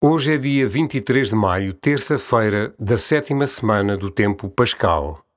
Hoje é dia 23 de maio, terça-feira da sétima semana do tempo pascal.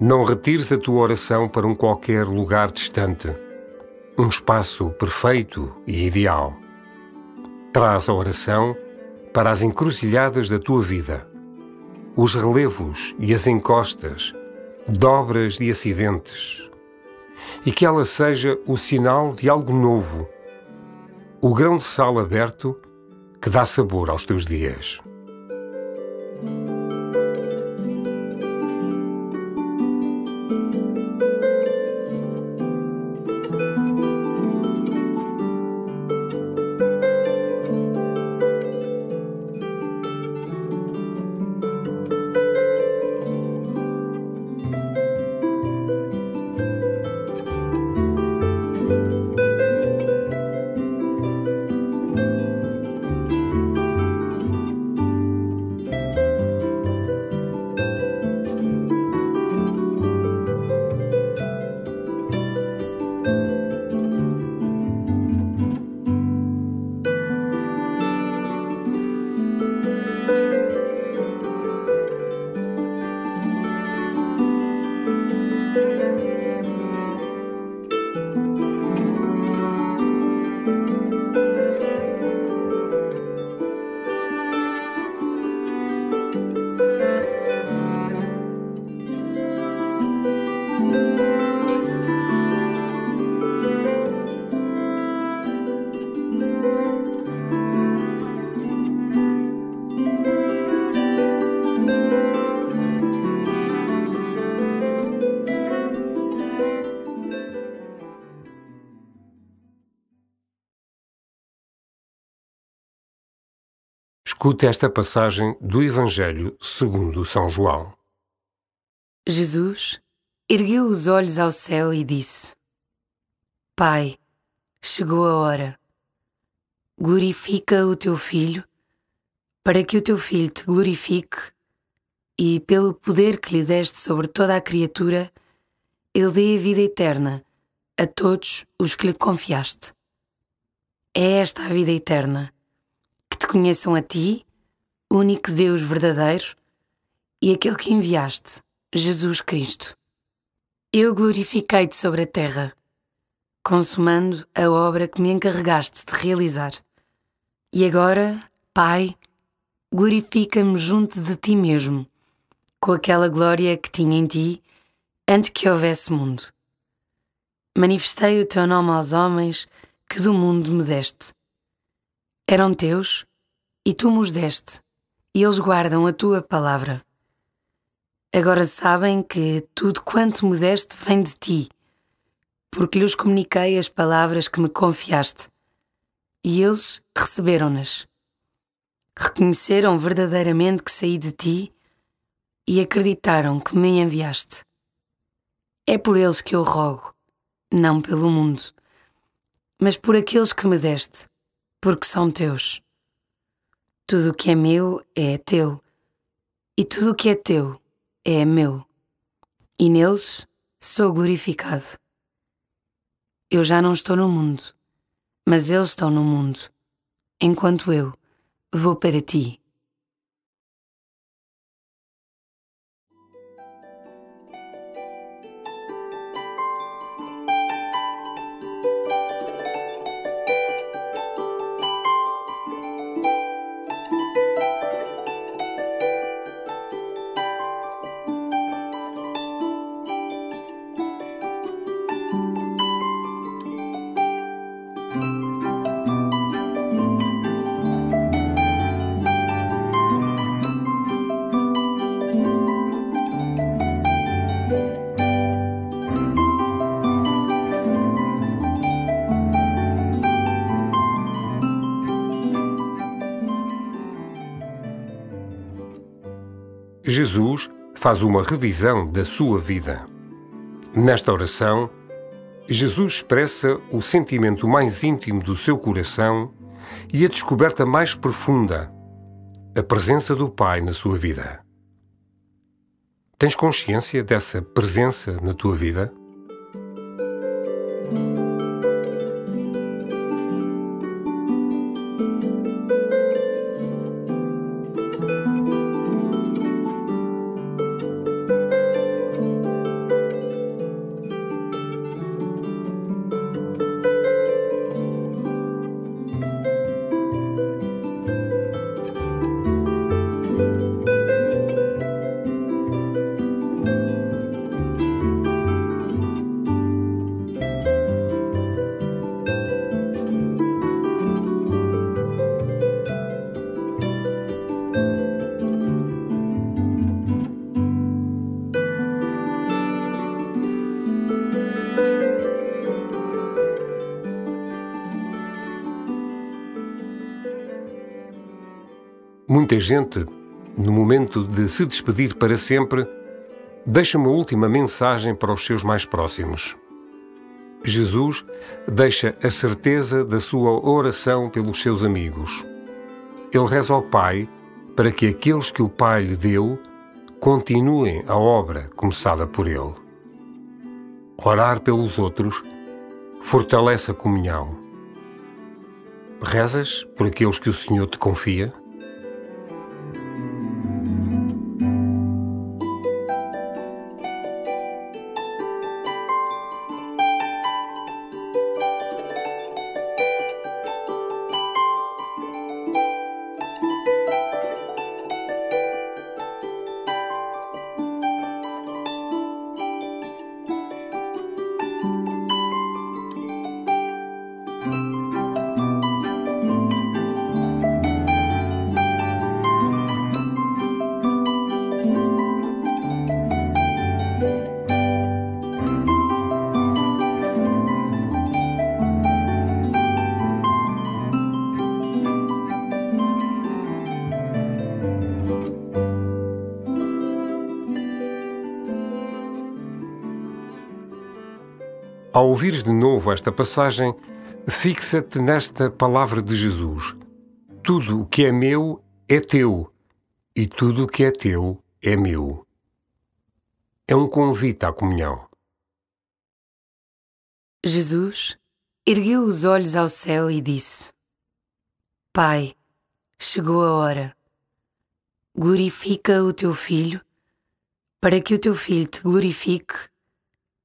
Não retires a tua oração para um qualquer lugar distante, um espaço perfeito e ideal. Traz a oração para as encruzilhadas da tua vida, os relevos e as encostas, dobras e acidentes, e que ela seja o sinal de algo novo, o grão de sal aberto que dá sabor aos teus dias. Escute esta passagem do Evangelho segundo São João. Jesus ergueu os olhos ao céu e disse: Pai, chegou a hora. Glorifica o teu filho, para que o teu filho te glorifique e, pelo poder que lhe deste sobre toda a criatura, ele dê a vida eterna a todos os que lhe confiaste. É esta a vida eterna conheçam a ti, único Deus verdadeiro, e aquele que enviaste, Jesus Cristo. Eu glorifiquei-te sobre a terra, consumando a obra que me encarregaste de realizar. E agora, Pai, glorifica-me junto de ti mesmo, com aquela glória que tinha em ti antes que houvesse mundo. Manifestei o teu nome aos homens que do mundo me deste eram teus e tu me os deste, e eles guardam a tua palavra. Agora sabem que tudo quanto me deste vem de ti, porque lhes comuniquei as palavras que me confiaste, e eles receberam-nas. Reconheceram verdadeiramente que saí de ti e acreditaram que me enviaste. É por eles que eu rogo, não pelo mundo, mas por aqueles que me deste porque são teus. Tudo o que é meu é teu, e tudo o que é teu é meu, e neles sou glorificado. Eu já não estou no mundo, mas eles estão no mundo, enquanto eu vou para ti. Jesus faz uma revisão da sua vida. Nesta oração, Jesus expressa o sentimento mais íntimo do seu coração e a descoberta mais profunda, a presença do Pai na sua vida. Tens consciência dessa presença na tua vida? Muita gente, no momento de se despedir para sempre, deixa uma última mensagem para os seus mais próximos. Jesus deixa a certeza da sua oração pelos seus amigos. Ele reza ao Pai para que aqueles que o Pai lhe deu continuem a obra começada por ele. Orar pelos outros fortalece a comunhão. Rezas por aqueles que o Senhor te confia? Ao ouvires de novo esta passagem, fixa-te nesta palavra de Jesus: Tudo o que é meu é teu, e tudo o que é teu é meu. É um convite à comunhão. Jesus ergueu os olhos ao céu e disse: Pai, chegou a hora. Glorifica o teu filho, para que o teu filho te glorifique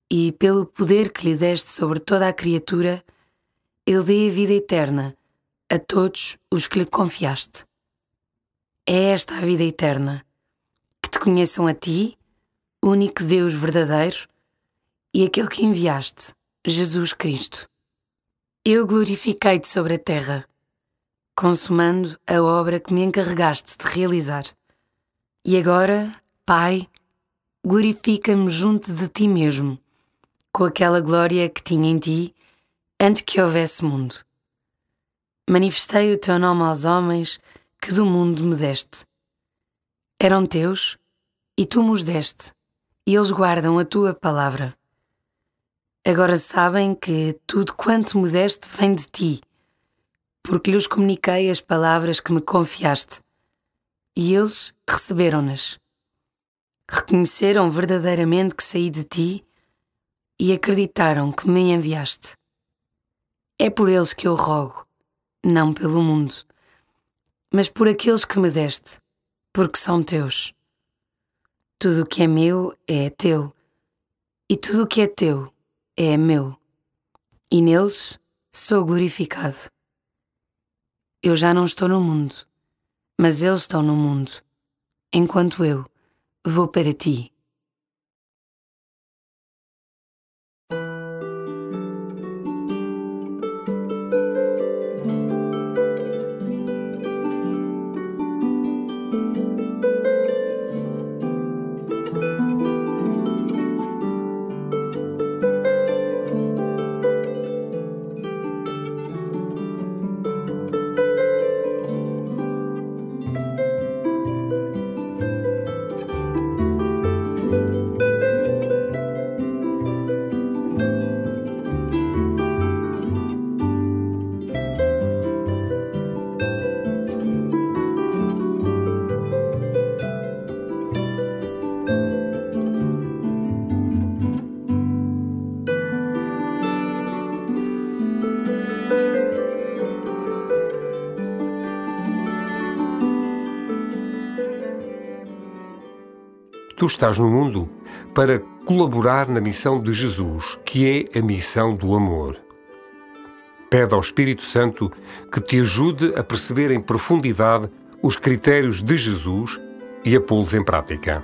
e, pelo poder que lhe deste sobre toda a criatura, ele dê a vida eterna a todos os que lhe confiaste. É esta a vida eterna, que te conheçam a ti, único Deus verdadeiro, e aquele que enviaste, Jesus Cristo. Eu glorifiquei-te sobre a terra, consumando a obra que me encarregaste de realizar. E agora, Pai, glorifica-me junto de ti mesmo com aquela glória que tinha em ti antes que houvesse mundo. Manifestei o teu nome aos homens que do mundo me deste. Eram teus e tu me deste, e eles guardam a tua palavra. Agora sabem que tudo quanto me deste vem de ti, porque lhes comuniquei as palavras que me confiaste, e eles receberam-nas. Reconheceram verdadeiramente que saí de ti e acreditaram que me enviaste. É por eles que eu rogo, não pelo mundo, mas por aqueles que me deste, porque são teus. Tudo o que é meu é teu, e tudo o que é teu é meu, e neles sou glorificado. Eu já não estou no mundo, mas eles estão no mundo, enquanto eu vou para ti. Tu estás no mundo para colaborar na missão de Jesus, que é a missão do amor. Pede ao Espírito Santo que te ajude a perceber em profundidade os critérios de Jesus e a pô-los em prática.